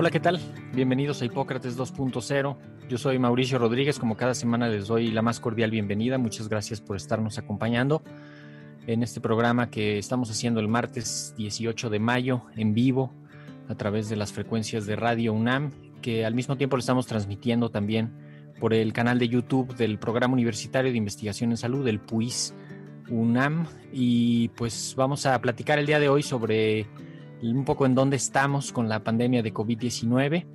Hola, ¿qué tal? Bienvenidos a Hipócrates 2.0. Yo soy Mauricio Rodríguez, como cada semana les doy la más cordial bienvenida. Muchas gracias por estarnos acompañando en este programa que estamos haciendo el martes 18 de mayo en vivo a través de las frecuencias de Radio UNAM, que al mismo tiempo lo estamos transmitiendo también por el canal de YouTube del Programa Universitario de Investigación en Salud, el PUIS UNAM. Y pues vamos a platicar el día de hoy sobre un poco en dónde estamos con la pandemia de COVID-19.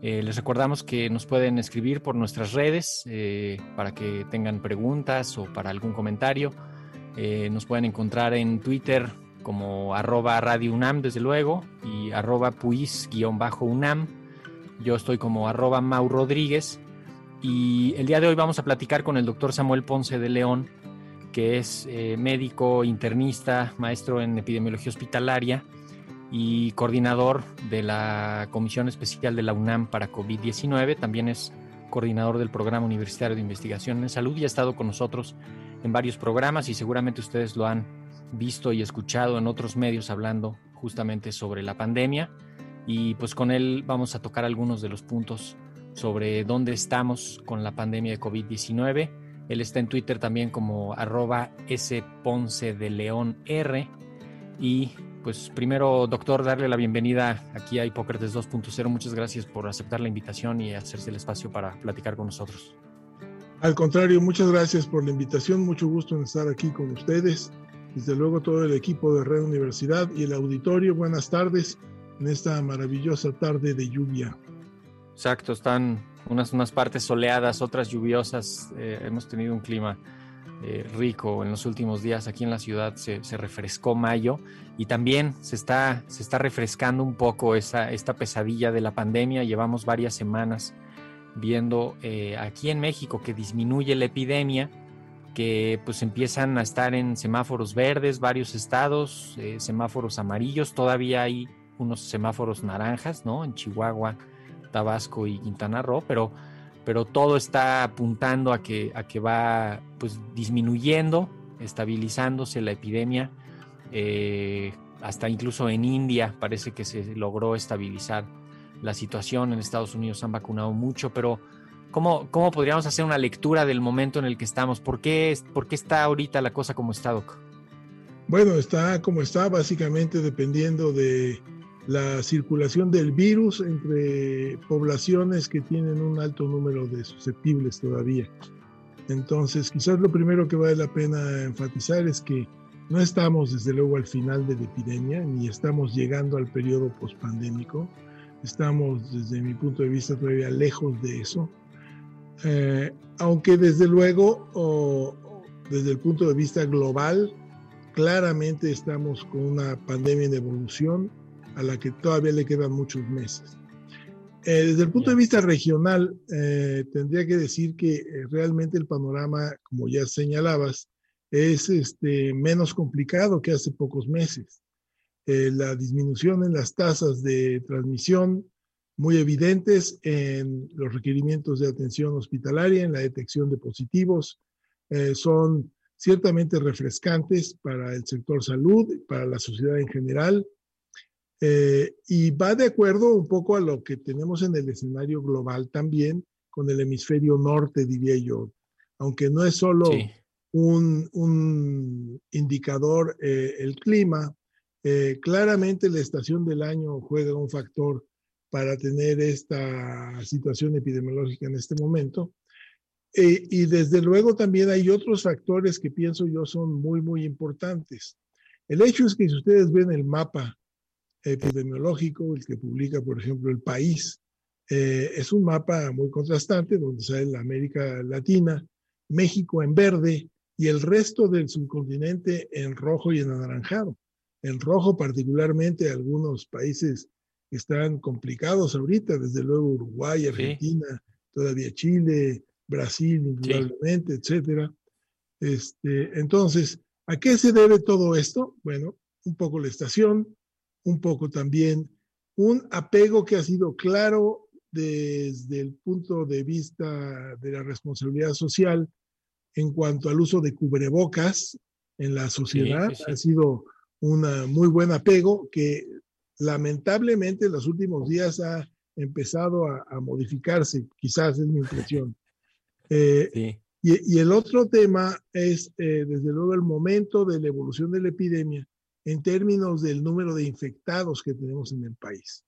Eh, les recordamos que nos pueden escribir por nuestras redes eh, para que tengan preguntas o para algún comentario. Eh, nos pueden encontrar en Twitter como arroba Radio UNAM, desde luego, y arroba puis-UNAM. Yo estoy como arroba Mau Rodríguez. Y el día de hoy vamos a platicar con el doctor Samuel Ponce de León, que es médico internista, maestro en epidemiología hospitalaria y coordinador de la Comisión Especial de la UNAM para COVID-19. También es coordinador del Programa Universitario de Investigación en Salud y ha estado con nosotros en varios programas y seguramente ustedes lo han visto y escuchado en otros medios hablando justamente sobre la pandemia. Y pues con él vamos a tocar algunos de los puntos sobre dónde estamos con la pandemia de COVID-19. Él está en Twitter también como arroba Ponce de León R y pues primero, doctor, darle la bienvenida aquí a Hipócrates 2.0. Muchas gracias por aceptar la invitación y hacerse el espacio para platicar con nosotros. Al contrario, muchas gracias por la invitación. Mucho gusto en estar aquí con ustedes. Desde luego todo el equipo de Red Universidad y el auditorio. Buenas tardes en esta maravillosa tarde de lluvia. Exacto, están unas, unas partes soleadas, otras lluviosas. Eh, hemos tenido un clima eh, rico en los últimos días aquí en la ciudad se, refrescó mayo y también se está, se está refrescando un poco esta pesadilla de la pandemia. Llevamos varias semanas viendo eh, aquí en México que disminuye la epidemia, que pues empiezan a estar en semáforos verdes varios estados, eh, semáforos amarillos, todavía hay unos semáforos naranjas, ¿no? En Chihuahua, Tabasco y Quintana Roo, pero pero todo está apuntando a que, a que va pues, disminuyendo, estabilizándose la epidemia. Eh, hasta incluso en India parece que se logró estabilizar la situación. En Estados Unidos han vacunado mucho, pero ¿cómo, cómo podríamos hacer una lectura del momento en el que estamos? ¿Por qué, ¿Por qué está ahorita la cosa como está, Doc? Bueno, está como está, básicamente dependiendo de la circulación del virus entre poblaciones que tienen un alto número de susceptibles todavía. Entonces, quizás lo primero que vale la pena enfatizar es que no estamos desde luego al final de la epidemia, ni estamos llegando al periodo pospandémico. Estamos, desde mi punto de vista, todavía lejos de eso. Eh, aunque desde luego, desde el punto de vista global, claramente estamos con una pandemia en evolución a la que todavía le quedan muchos meses. Eh, desde el punto de vista regional, eh, tendría que decir que eh, realmente el panorama, como ya señalabas, es este, menos complicado que hace pocos meses. la disminución en las tasas de transmisión, muy evidentes en los requerimientos de atención hospitalaria, en la detección de positivos, son ciertamente refrescantes para el sector salud, para la sociedad en general, eh, y va de acuerdo un poco a lo que tenemos en el escenario global también con el hemisferio norte, diría yo. Aunque no es solo un, un, indicador eh, el clima, eh, claramente la estación del año juega un factor para tener esta situación epidemiológica en este momento. Eh, y desde luego también hay otros factores que pienso yo son muy, muy importantes. El hecho es que si ustedes ven el mapa epidemiológico, el que publica, por ejemplo, el país, eh, es un mapa muy contrastante donde sale la América Latina, México en verde y el resto del subcontinente en rojo y en anaranjado. En rojo particularmente algunos países que están complicados ahorita, desde luego Uruguay, Argentina, todavía Chile, Brasil, indudablemente, etcétera. Este, entonces, ¿a qué se debe todo esto? Bueno, un poco la estación, un poco también un apego que ha sido claro desde el punto de vista de la responsabilidad social en cuanto al uso de cubrebocas en la sociedad. Ha sido un muy buen apego que lamentablemente en los últimos días ha empezado a, modificarse, quizás es mi impresión. Eh, y, el otro tema es, eh, desde luego, el momento de la evolución de la epidemia en términos del número de infectados que tenemos en el país.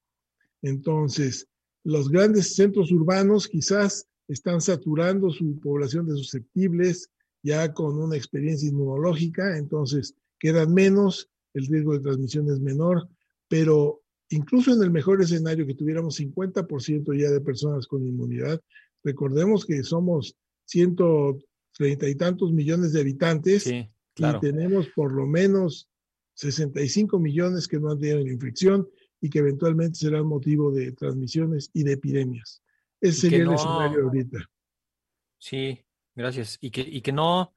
Entonces, los grandes centros urbanos quizás están saturando su población de susceptibles ya con una experiencia inmunológica, entonces quedan menos, el riesgo de transmisión es menor, pero incluso en el mejor escenario que tuviéramos 50% ya de personas con inmunidad, recordemos que somos 130 y tantos millones de habitantes y tenemos por lo menos 65 millones que no han tenido la infección y que eventualmente serán motivo de transmisiones y de epidemias. Ese sería el escenario ahorita. Sí, gracias. Y que, y que no,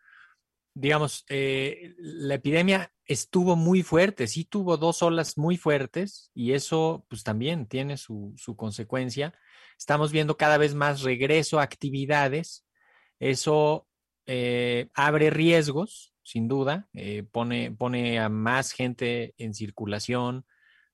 digamos, eh, la epidemia estuvo muy fuerte, sí tuvo dos olas muy fuertes y eso pues también tiene su, su consecuencia. Estamos viendo cada vez más regreso a actividades. Eso eh, abre riesgos, sin duda, eh, pone, pone a más gente en circulación,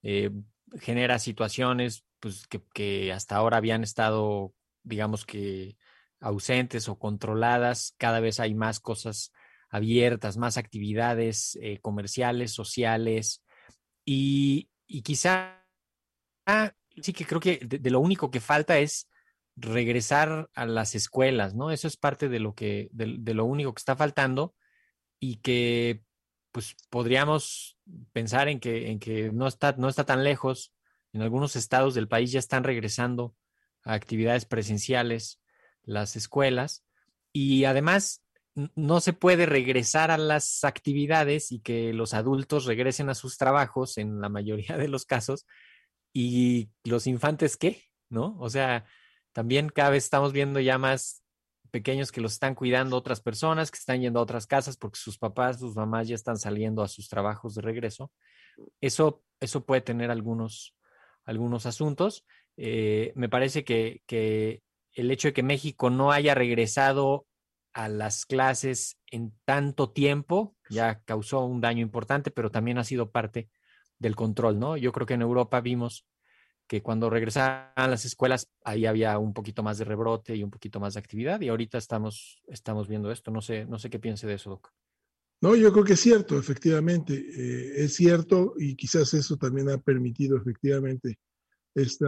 eh, genera situaciones pues, que, hasta ahora habían estado, digamos que, ausentes o controladas. Cada vez hay más cosas abiertas, más actividades eh, comerciales, sociales y, quizá sí que creo que de, lo único que falta es regresar a las escuelas, ¿no? Eso es parte de lo que, de lo único que está faltando y que pues podríamos pensar en que, en que no, está, no está tan lejos. En algunos estados del país ya están regresando a actividades presenciales las escuelas y además no se puede regresar a las actividades y que los adultos regresen a sus trabajos en la mayoría de los casos y los infantes qué, ¿no? O sea, también cada vez estamos viendo ya más pequeños que los están cuidando otras personas, que están yendo a otras casas porque sus papás, sus mamás ya están saliendo a sus trabajos de regreso. Eso, eso puede tener algunos, algunos asuntos. Eh, me parece que, que el hecho de que México no haya regresado a las clases en tanto tiempo ya causó un daño importante, pero también ha sido parte del control, ¿no? Yo creo que en Europa vimos que cuando regresaban las escuelas ahí había un poquito más de rebrote y un poquito más de actividad y ahorita estamos, estamos viendo esto. No sé, no sé qué piense de eso, Doc. No, yo creo que es cierto, efectivamente, eh, es cierto y quizás eso también ha permitido efectivamente este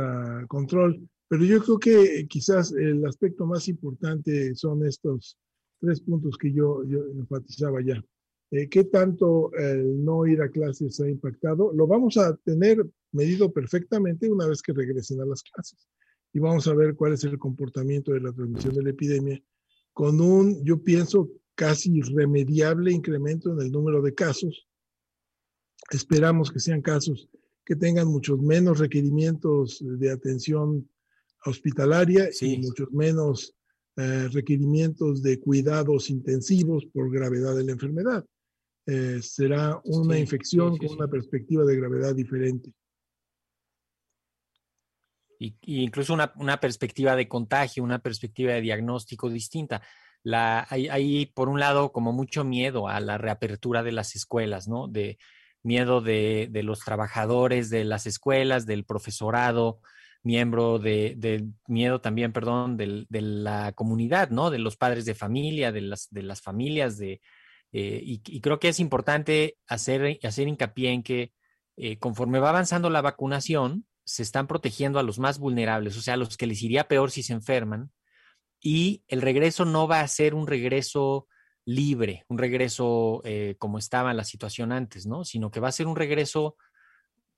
control. Pero yo creo que quizás el aspecto más importante son estos tres puntos que yo, yo enfatizaba ya. Eh, ¿Qué tanto el no ir a clases ha impactado? Lo vamos a tener medido perfectamente una vez que regresen a las clases. Y vamos a ver cuál es el comportamiento de la transmisión de la epidemia con un, yo pienso, casi irremediable incremento en el número de casos. Esperamos que sean casos que tengan muchos menos requerimientos de atención hospitalaria y muchos menos eh, requerimientos de cuidados intensivos por gravedad de la enfermedad. Eh, será una infección con una perspectiva de gravedad diferente y, incluso una, una, perspectiva de contagio, una perspectiva de diagnóstico distinta. La, hay, hay, por un lado, como mucho miedo a la reapertura de las escuelas, ¿no? De miedo de, de los trabajadores de las escuelas, del profesorado, miembro de, de miedo también, perdón, de la comunidad, ¿no? De los padres de familia, de las, de las familias, de, eh, y, creo que es importante hacer, hacer hincapié en que eh, conforme va avanzando la vacunación, se están protegiendo a los más vulnerables, o sea, a los que les iría peor si se enferman, y el regreso no va a ser un regreso libre, un regreso eh, como estaba la situación antes, ¿no? Sino que va a ser un regreso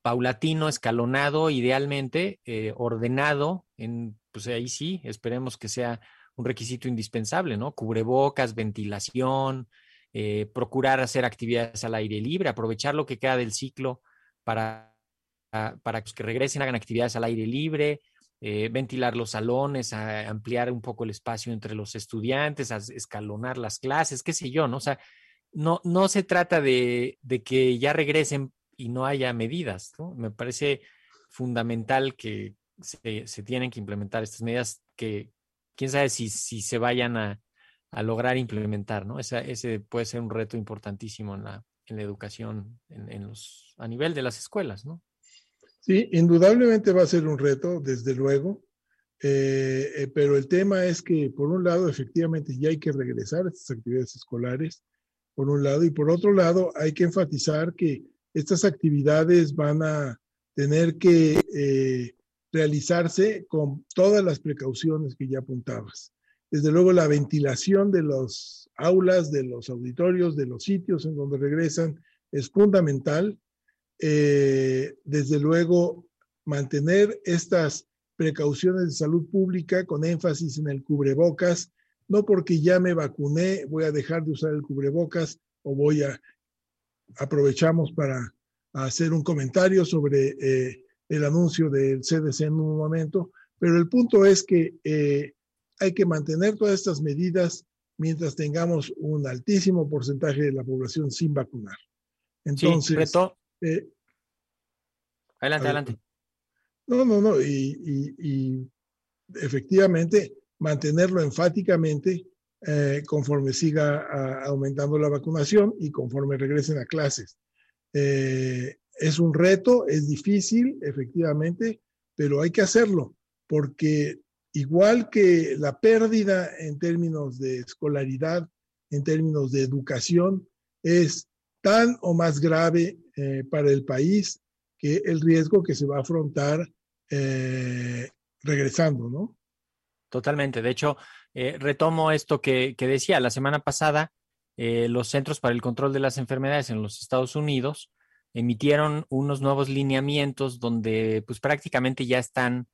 paulatino, escalonado, idealmente, ordenado, en, pues ahí sí, esperemos que sea un requisito indispensable, ¿no? Cubrebocas, ventilación, eh, procurar hacer actividades al aire libre, aprovechar lo que queda del ciclo para, para que regresen, hagan actividades al aire libre, eh, ventilar los salones, ampliar un poco el espacio entre los estudiantes, escalonar las clases, qué sé yo, ¿no? O sea, no, no se trata de, que ya regresen y no haya medidas, ¿no? Me parece fundamental que se, tienen que implementar estas medidas que quién sabe si, si se vayan a, lograr implementar, ¿no? ese puede ser un reto importantísimo en la, en la educación en, los, a nivel de las escuelas, ¿no? Sí, indudablemente va a ser un reto, desde luego, eh, eh, pero el tema es que, por un lado, efectivamente ya hay que regresar a estas actividades escolares, por un lado, y por otro lado, hay que enfatizar que estas actividades van a tener que eh, realizarse con todas las precauciones que ya apuntabas. Desde luego, la ventilación de los aulas, de los auditorios, de los sitios en donde regresan es fundamental. Eh, desde luego, mantener estas precauciones de salud pública con énfasis en el cubrebocas, no porque ya me vacuné, voy a dejar de usar el cubrebocas o voy a, aprovechamos para hacer un comentario sobre eh, el anuncio del CDC en un momento, pero el punto es que eh, hay que mantener todas estas medidas mientras tengamos un altísimo porcentaje de la población sin vacunar. Entonces, eh, adelante, adelante. No, no, no. Y, efectivamente mantenerlo enfáticamente eh, conforme siga aumentando la vacunación y conforme regresen a clases. Eh, es un reto, es difícil, efectivamente, pero hay que hacerlo, porque igual que la pérdida en términos de escolaridad, en términos de educación, es tan o más grave eh, para el país que el riesgo que se va a afrontar eh, regresando, ¿no? Totalmente. De hecho, eh, retomo esto que, decía la semana pasada, los Centros para el Control de las Enfermedades en los Estados Unidos emitieron unos nuevos lineamientos donde pues prácticamente ya están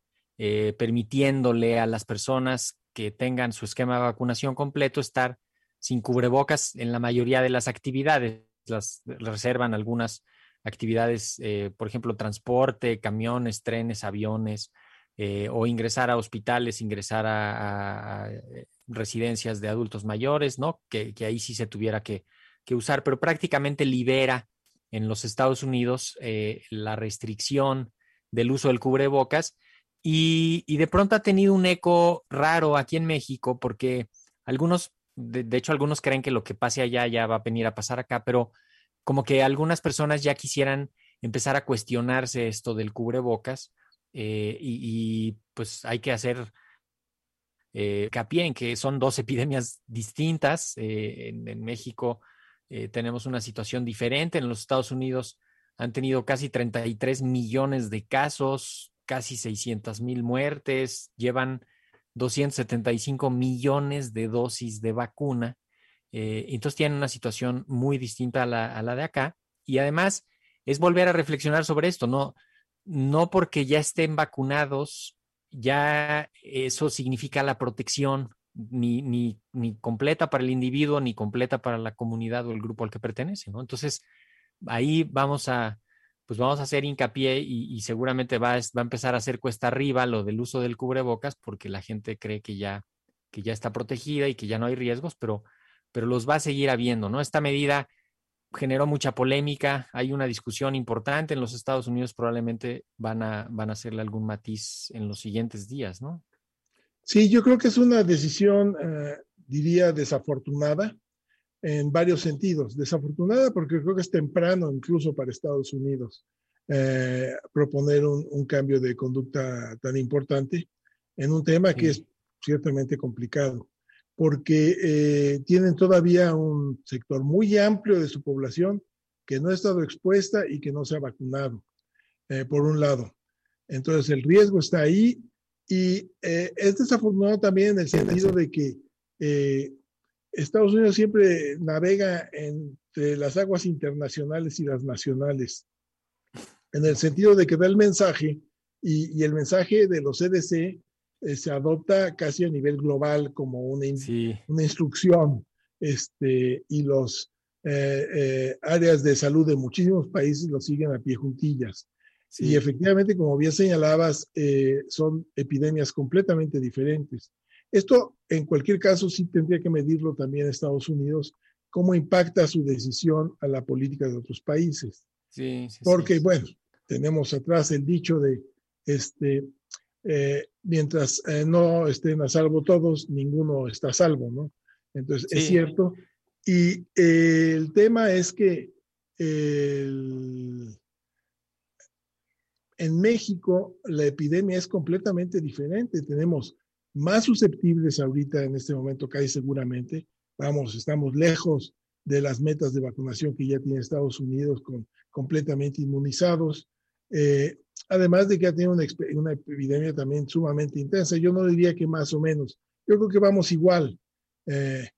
permitiéndole a las personas que tengan su esquema de vacunación completo estar sin cubrebocas en la mayoría de las actividades las reservan algunas actividades, eh, por ejemplo, transporte, camiones, trenes, aviones, eh, o ingresar a hospitales, ingresar a, eh, residencias de adultos mayores, ¿no? Que, ahí sí se tuviera que, usar, pero prácticamente libera en los Estados Unidos la restricción del uso del cubrebocas y, de pronto ha tenido un eco raro aquí en México porque algunos de, hecho, algunos creen que lo que pase allá ya va a venir a pasar acá, pero como que algunas personas ya quisieran empezar a cuestionarse esto del cubrebocas eh, y, pues hay que hacer eh, en que son dos epidemias distintas. Eh, en, México eh, tenemos una situación diferente. En los Estados Unidos han tenido casi 33 millones de casos, casi 600 mil muertes, llevan 275 millones de dosis de vacuna. Eh, entonces tienen una situación muy distinta a la, de acá. Y además es volver a reflexionar sobre esto, no, no porque ya estén vacunados, ya eso significa la protección ni, ni, ni, completa para el individuo, ni completa para la comunidad o el grupo al que pertenece, ¿no? Entonces, ahí vamos a, pues vamos a hacer hincapié y, seguramente va, a empezar a hacer cuesta arriba lo del uso del cubrebocas porque la gente cree que ya, que ya está protegida y que ya no hay riesgos, pero, pero los va a seguir habiendo, ¿no? Esta medida generó mucha polémica, hay una discusión importante en los Estados Unidos, probablemente van a, van a hacerle algún matiz en los siguientes días, ¿no? Sí, yo creo que es una decisión, eh, diría, desafortunada en varios sentidos. Desafortunada porque creo que es temprano incluso para Estados Unidos eh, proponer un, cambio de conducta tan importante en un tema que es ciertamente complicado, porque eh, tienen todavía un sector muy amplio de su población que no ha estado expuesta y que no se ha vacunado, eh, por un lado. Entonces el riesgo está ahí y eh, es desafortunado también en el sentido de que eh, Estados Unidos siempre navega entre las aguas internacionales y las nacionales, en el sentido de que da el mensaje y, el mensaje de los CDC eh, se adopta casi a nivel global como una, una instrucción este, y los áreas de salud de muchísimos países lo siguen a pie juntillas. Y efectivamente, como bien señalabas, eh, son epidemias completamente diferentes. Esto, en cualquier caso, sí tendría que medirlo también Estados Unidos, cómo impacta su decisión a la política de otros países. Sí, sí Porque, bueno, tenemos atrás el dicho de, este, eh, mientras eh, no estén a salvo todos, ninguno está a salvo, ¿no? Entonces, es cierto. Y el tema es que el, en México la epidemia es completamente diferente. Tenemos más susceptibles ahorita en este momento, casi seguramente. Vamos, estamos lejos de las metas de vacunación que ya tiene Estados Unidos con completamente inmunizados. Eh, además de que ha tenido una, epidemia también sumamente intensa. Yo no diría que más o menos. Yo creo que vamos igual, eh,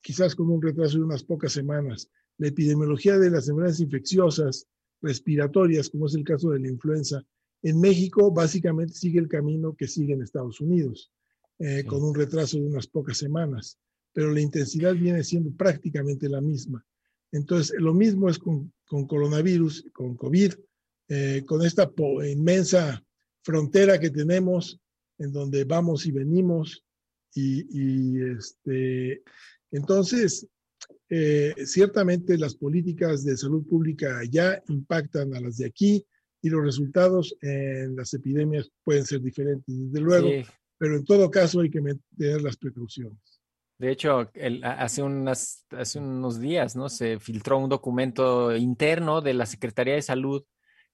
quizás con un retraso de unas pocas semanas. La epidemiología de las enfermedades infecciosas respiratorias, como es el caso de la influenza, en México básicamente sigue el camino que sigue en Estados Unidos, eh, con un retraso de unas pocas semanas, pero la intensidad viene siendo prácticamente la misma. Entonces, lo mismo es con, con coronavirus, con COVID, eh, con esta inmensa frontera que tenemos en donde vamos y venimos. Y, y este, entonces, eh, ciertamente las políticas de salud pública ya impactan a las de aquí y los resultados en las epidemias pueden ser diferentes, desde luego, pero en todo caso hay que tener las precauciones. De hecho, hace, unos días ¿no? se filtró un documento interno de la Secretaría de Salud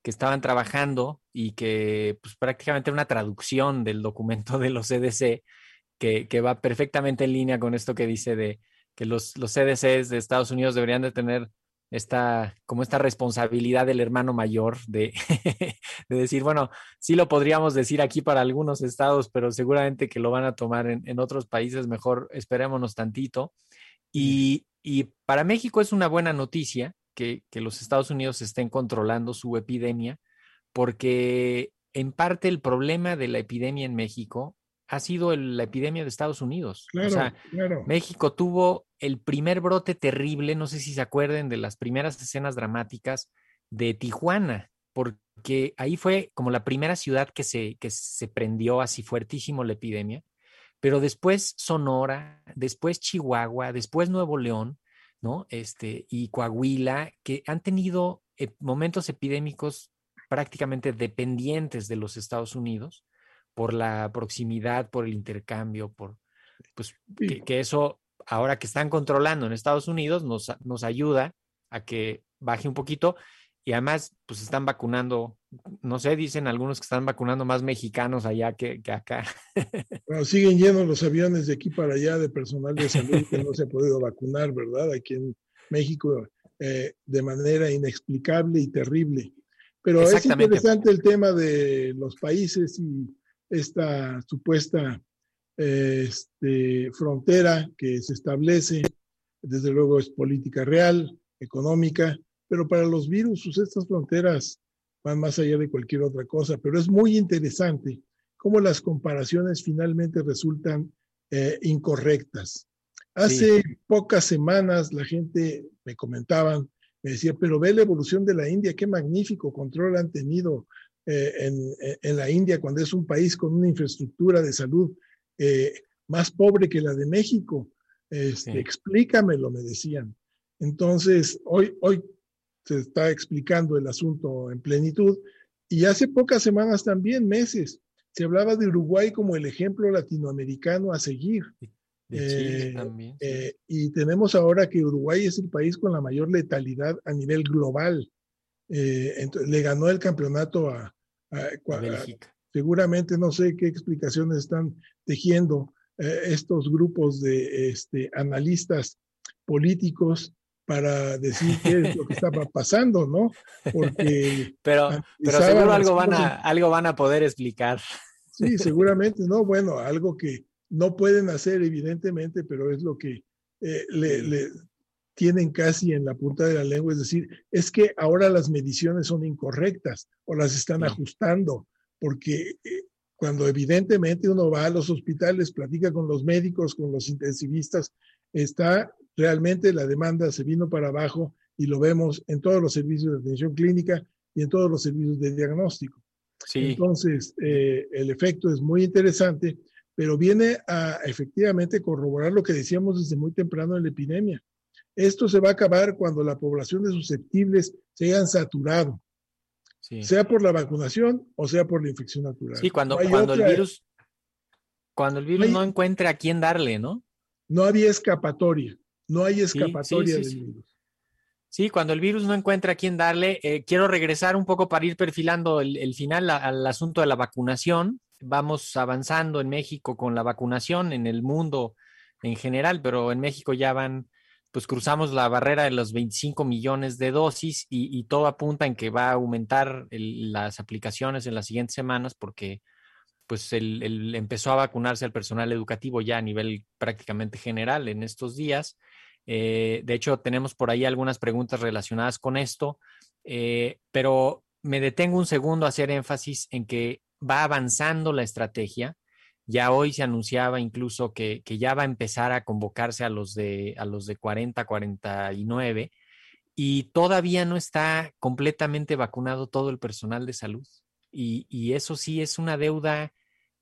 que estaban trabajando y que pues, prácticamente una traducción del documento de los CDC que, que va perfectamente en línea con esto que dice de que los, los CDCs de Estados Unidos deberían de tener esta, como esta responsabilidad del hermano mayor de, de, decir, bueno, sí lo podríamos decir aquí para algunos estados, pero seguramente que lo van a tomar en, en otros países, mejor esperémonos tantito. Y, y, para México es una buena noticia que, que los Estados Unidos estén controlando su epidemia, porque en parte el problema de la epidemia en México ha sido la epidemia de Estados Unidos. o sea, México tuvo el primer brote terrible, no sé si se acuerden de las primeras escenas dramáticas de Tijuana, porque ahí fue como la primera ciudad que se, que se prendió así fuertísimo la epidemia, pero después Sonora, después Chihuahua, después Nuevo León, ¿no? Este, y Coahuila, que han tenido eh, momentos epidémicos prácticamente dependientes de los Estados Unidos por la proximidad, por el intercambio, por pues que, eso ahora que están controlando en Estados Unidos nos, nos ayuda a que baje un poquito y además pues están vacunando, no sé, dicen algunos que están vacunando más mexicanos allá que, acá. Bueno, siguen llenos los aviones de aquí para allá de personal de salud que no se ha podido vacunar, ¿verdad? Aquí en México eh, de manera inexplicable y terrible. Pero es interesante el tema de los países y esta supuesta este, frontera que se establece, desde luego es política real, económica, pero para los virus pues, estas fronteras van más allá de cualquier otra cosa, pero es muy interesante cómo las comparaciones finalmente resultan eh, incorrectas. Hace pocas semanas la gente me comentaban, me decía, pero ve la evolución de la India, qué magnífico control han tenido eh, eh, en, la India, cuando es un país con una infraestructura de salud eh, más pobre que la de México. Este, Explícamelo, me decían. Entonces, hoy, hoy se está explicando el asunto en plenitud y hace pocas semanas también, meses, se hablaba de Uruguay como el ejemplo latinoamericano a seguir. y tenemos ahora que Uruguay es el país con la mayor letalidad a nivel global. Eh, entonces, le ganó el campeonato a, Seguramente no sé qué explicaciones están tejiendo eh, estos grupos de este, analistas políticos para decir qué es lo que estaba pasando, ¿no? Porque pero, pero seguro algo van, a, algo van a poder explicar. Sí, seguramente, ¿no? Bueno, algo que no pueden hacer, evidentemente, pero es lo que eh, le, tienen casi en la punta de la lengua, es decir, es que ahora las mediciones son incorrectas o las están ajustando, porque eh, cuando evidentemente uno va a los hospitales, platica con los médicos, con los intensivistas, está realmente la demanda se vino para abajo y lo vemos en todos los servicios de atención clínica y en todos los servicios de diagnóstico. Entonces, eh, el efecto es muy interesante, pero viene a efectivamente corroborar lo que decíamos desde muy temprano en la epidemia. Esto se va a acabar cuando la población de susceptibles se hayan saturado, sea por la vacunación o sea por la infección natural. Sí, cuando, cuando el virus, cuando el virus no, encuentre a quién darle, ¿no? No había escapatoria, no hay escapatoria del virus. Sí, cuando el virus no encuentra a quién darle, eh, quiero regresar un poco para ir perfilando el, final al asunto de la vacunación. Vamos avanzando en México con la vacunación, en el mundo en general, pero en México ya van, pues cruzamos la barrera de los 25 millones de dosis y, todo apunta en que va a aumentar las aplicaciones en las siguientes semanas porque pues el, empezó a vacunarse al personal educativo ya a nivel prácticamente general en estos días. Eh, de hecho, tenemos por ahí algunas preguntas relacionadas con esto, eh, pero me detengo un segundo a hacer énfasis en que va avanzando la estrategia. Ya hoy se anunciaba incluso que, ya va a empezar a convocarse a los de, a los de 40, 49 y todavía no está completamente vacunado todo el personal de salud. Y, y, eso sí es una deuda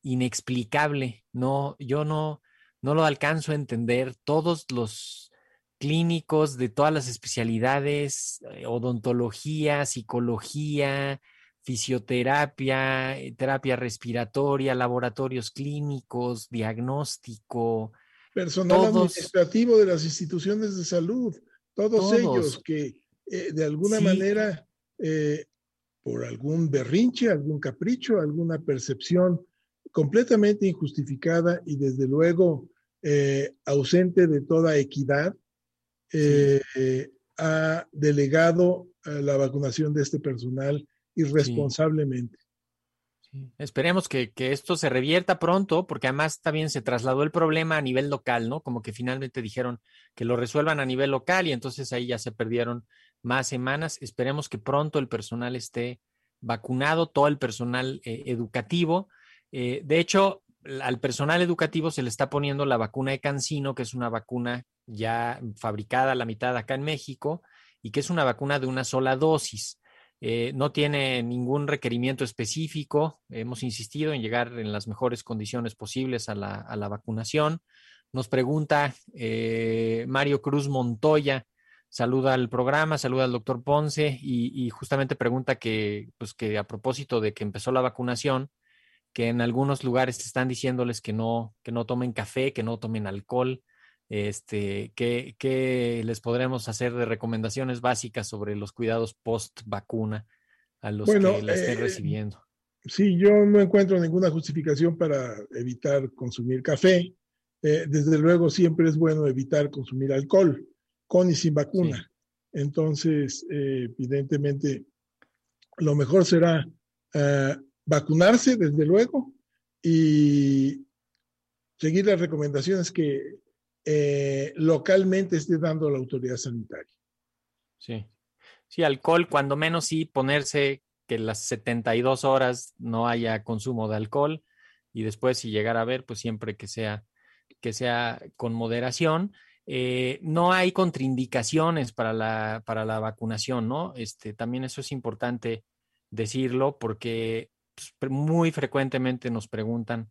inexplicable. No, yo no, no lo alcanzo a entender. Todos los clínicos de todas las especialidades, eh, odontología, psicología, fisioterapia, eh, terapia respiratoria, laboratorios clínicos, diagnóstico. Personal administrativo de las instituciones de salud, todos, ellos que eh, de alguna manera, por algún berrinche, algún capricho, alguna percepción completamente injustificada y desde luego ausente de toda equidad, eh, ha delegado la vacunación de este personal irresponsablemente. Esperemos que, esto se revierta pronto, porque además también se trasladó el problema a nivel local, ¿no? Como que finalmente dijeron que lo resuelvan a nivel local y entonces ahí ya se perdieron más semanas. Esperemos que pronto el personal esté vacunado, todo el personal eh, educativo. Eh, de hecho, al personal educativo se le está poniendo la vacuna de Cancino, que es una vacuna ya fabricada a la mitad acá en México y que es una vacuna de una sola dosis. Eh, no tiene ningún requerimiento específico. Hemos insistido en llegar en las mejores condiciones posibles a la, vacunación. Nos pregunta eh, Mario Cruz Montoya, saluda al programa, saluda al doctor Ponce y, justamente pregunta que, pues que a propósito de que empezó la vacunación, que en algunos lugares están diciéndoles que no, que no tomen café, que no tomen alcohol. Este, ¿qué, ¿Qué les podremos hacer de recomendaciones básicas sobre los cuidados post vacuna a los que la estén eh, recibiendo? Sí, yo no encuentro ninguna justificación para evitar consumir café. Eh, desde luego, siempre es bueno evitar consumir alcohol, con y sin vacuna. Entonces, eh, evidentemente, lo mejor será vacunarse, desde luego, y seguir las recomendaciones que eh, localmente esté dando la autoridad sanitaria. Sí. Sí, alcohol, cuando menos sí ponerse que las 72 horas no haya consumo de alcohol y después si llegara a ver, pues siempre que sea, que sea con moderación. Eh, no hay contraindicaciones para la, para la vacunación, ¿no? Este, también eso es importante decirlo porque pues, muy frecuentemente nos preguntan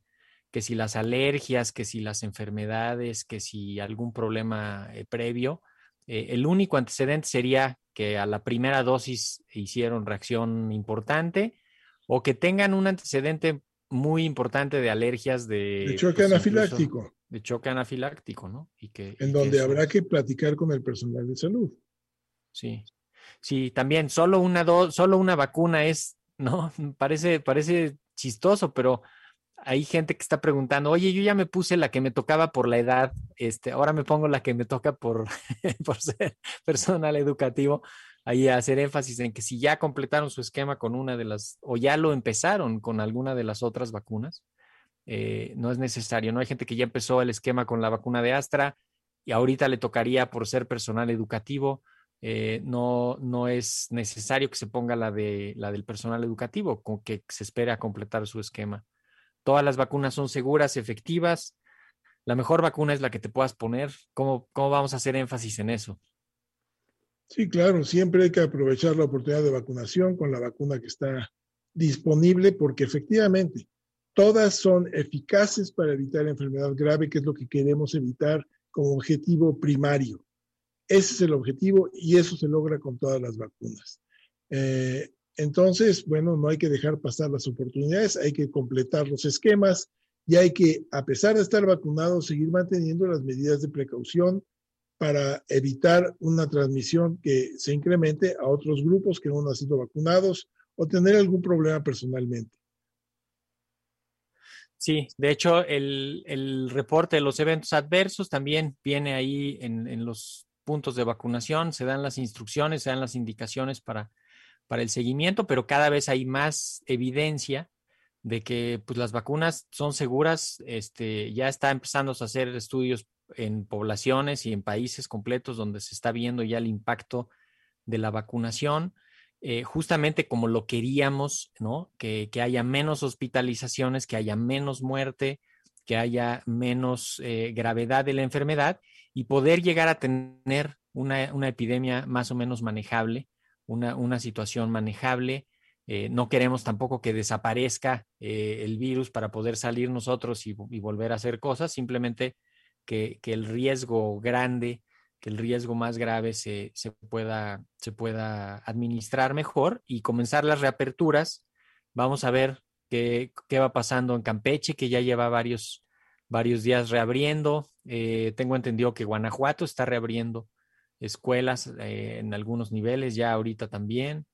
que si las alergias, que si las enfermedades, que si algún problema eh, previo. Eh, el único antecedente sería que a la primera dosis hicieron reacción importante o que tengan un antecedente muy importante de alergias de... De choque pues, anafiláctico. De choque anafiláctico, ¿no? Y que, en donde habrá que platicar con el personal de salud. Sí. Sí, también solo una, do solo una vacuna es ¿no? Parece, parece chistoso, pero hay gente que está preguntando, oye, yo ya me puse la que me tocaba por la edad, este, ahora me pongo la que me toca por, por ser personal educativo. Ahí hacer énfasis en que si ya completaron su esquema con una de las, o ya lo empezaron con alguna de las otras vacunas, eh, no es necesario. No hay gente que ya empezó el esquema con la vacuna de Astra y ahorita le tocaría por ser personal educativo. Eh, no, no es necesario que se ponga la, de, la del personal educativo, con que se espere a completar su esquema. Todas las vacunas son seguras, efectivas. La mejor vacuna es la que te puedas poner. ¿Cómo, cómo vamos a hacer énfasis en eso? Sí, claro, siempre hay que aprovechar la oportunidad de vacunación con la vacuna que está disponible porque efectivamente todas son eficaces para evitar enfermedad grave, que es lo que queremos evitar como objetivo primario. Ese es el objetivo y eso se logra con todas las vacunas. Eh, entonces, bueno, no hay que dejar pasar las oportunidades, hay que completar los esquemas y hay que, a pesar de estar vacunados, seguir manteniendo las medidas de precaución para evitar una transmisión que se incremente a otros grupos que no han sido vacunados o tener algún problema personalmente. Sí, de hecho, el, reporte de los eventos adversos también viene ahí en, en, los puntos de vacunación, se dan las instrucciones, se dan las indicaciones para para el seguimiento, pero cada vez hay más evidencia de que pues, las vacunas son seguras. Este, ya está empezando a hacer estudios en poblaciones y en países completos donde se está viendo ya el impacto de la vacunación, eh, justamente como lo queríamos, ¿no? Que, haya menos hospitalizaciones, que haya menos muerte, que haya menos eh, gravedad de la enfermedad y poder llegar a tener una, una epidemia más o menos manejable una, situación manejable. Eh, no queremos tampoco que desaparezca eh, el virus para poder salir nosotros y, volver a hacer cosas, simplemente que, el riesgo grande, que el riesgo más grave se, pueda, se pueda administrar mejor y comenzar las reaperturas. Vamos a ver qué, qué va pasando en Campeche, que ya lleva varios, varios días reabriendo. Eh, tengo entendido que Guanajuato está reabriendo escuelas eh, en algunos niveles, ya ahorita también.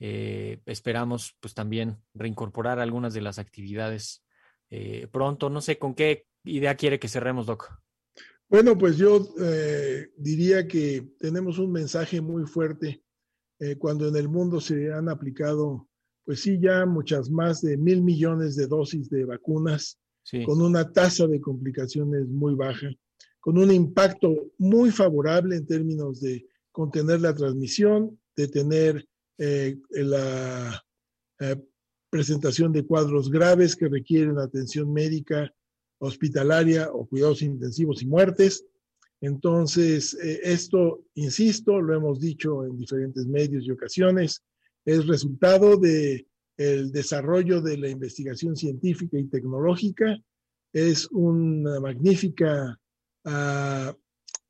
Eh, esperamos pues también reincorporar algunas de las actividades eh, pronto. No sé con qué idea quiere que cerremos, Doc. Bueno, pues yo diría que tenemos un mensaje muy fuerte cuando en el mundo se han aplicado, pues sí, ya muchas más de mil millones de dosis de vacunas con una tasa de complicaciones muy baja con un impacto muy favorable en términos de contener la transmisión, de tener eh, la eh, presentación de cuadros graves que requieren atención médica hospitalaria o cuidados intensivos y muertes. Entonces, eh, esto, insisto, lo hemos dicho en diferentes medios y ocasiones, es resultado de el desarrollo de la investigación científica y tecnológica, es una magnífica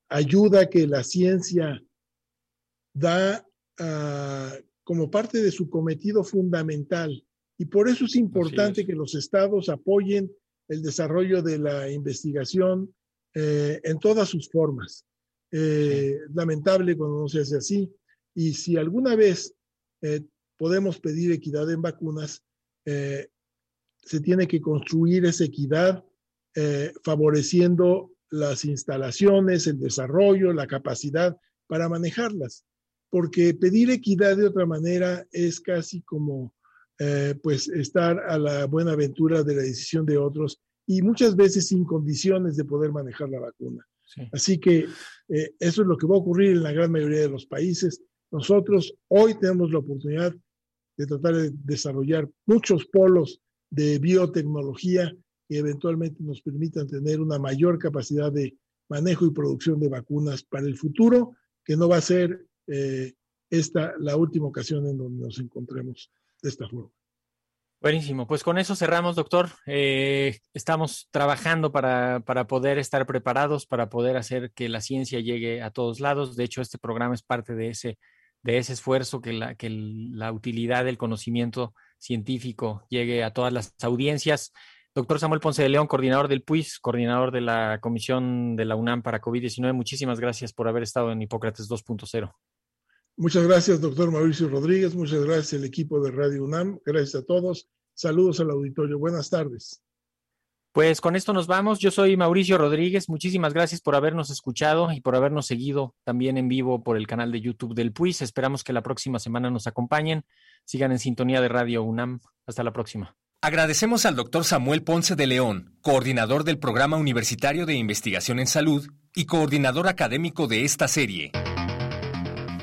ayuda que la ciencia da como parte de su cometido fundamental. Y por eso es importante que los estados apoyen el desarrollo de la investigación eh, en todas sus formas. Eh, lamentable cuando no se hace así. Y si alguna vez eh, podemos pedir equidad en vacunas, se tiene que construir esa equidad favoreciendo las instalaciones, el desarrollo, la capacidad para manejarlas. Porque pedir equidad de otra manera es casi como eh, pues estar a la buena aventura de la decisión de otros y muchas veces sin condiciones de poder manejar la vacuna. Así que eh, eso es lo que va a ocurrir en la gran mayoría de los países. Nosotros hoy tenemos la oportunidad de tratar de desarrollar muchos polos de biotecnología que eventualmente nos permitan tener una mayor capacidad de manejo y producción de vacunas para el futuro, que no va a ser eh, esta la última ocasión en donde nos encontremos de esta forma. Buenísimo, pues con eso cerramos, doctor. Eh, estamos trabajando para, para, poder estar preparados, para poder hacer que la ciencia llegue a todos lados. De hecho, este programa es parte de ese, de ese esfuerzo, que la, que la utilidad del conocimiento científico llegue a todas las audiencias. Doctor Samuel Ponce de León, coordinador del PUIS, coordinador de la Comisión de la UNAM para COVID-19, muchísimas gracias por haber estado en Hipócrates 2.0. Muchas gracias, doctor Mauricio Rodríguez. Muchas gracias al equipo de Radio UNAM. Gracias a todos. Saludos al auditorio. Buenas tardes. Pues con esto nos vamos. Yo soy Mauricio Rodríguez. Muchísimas gracias por habernos escuchado y por habernos seguido también en vivo por el canal de YouTube del PUIS. Esperamos que la próxima semana nos acompañen. Sigan en sintonía de Radio UNAM. Hasta la próxima. Agradecemos al doctor Samuel Ponce de León, coordinador del Programa Universitario de Investigación en Salud y coordinador académico de esta serie.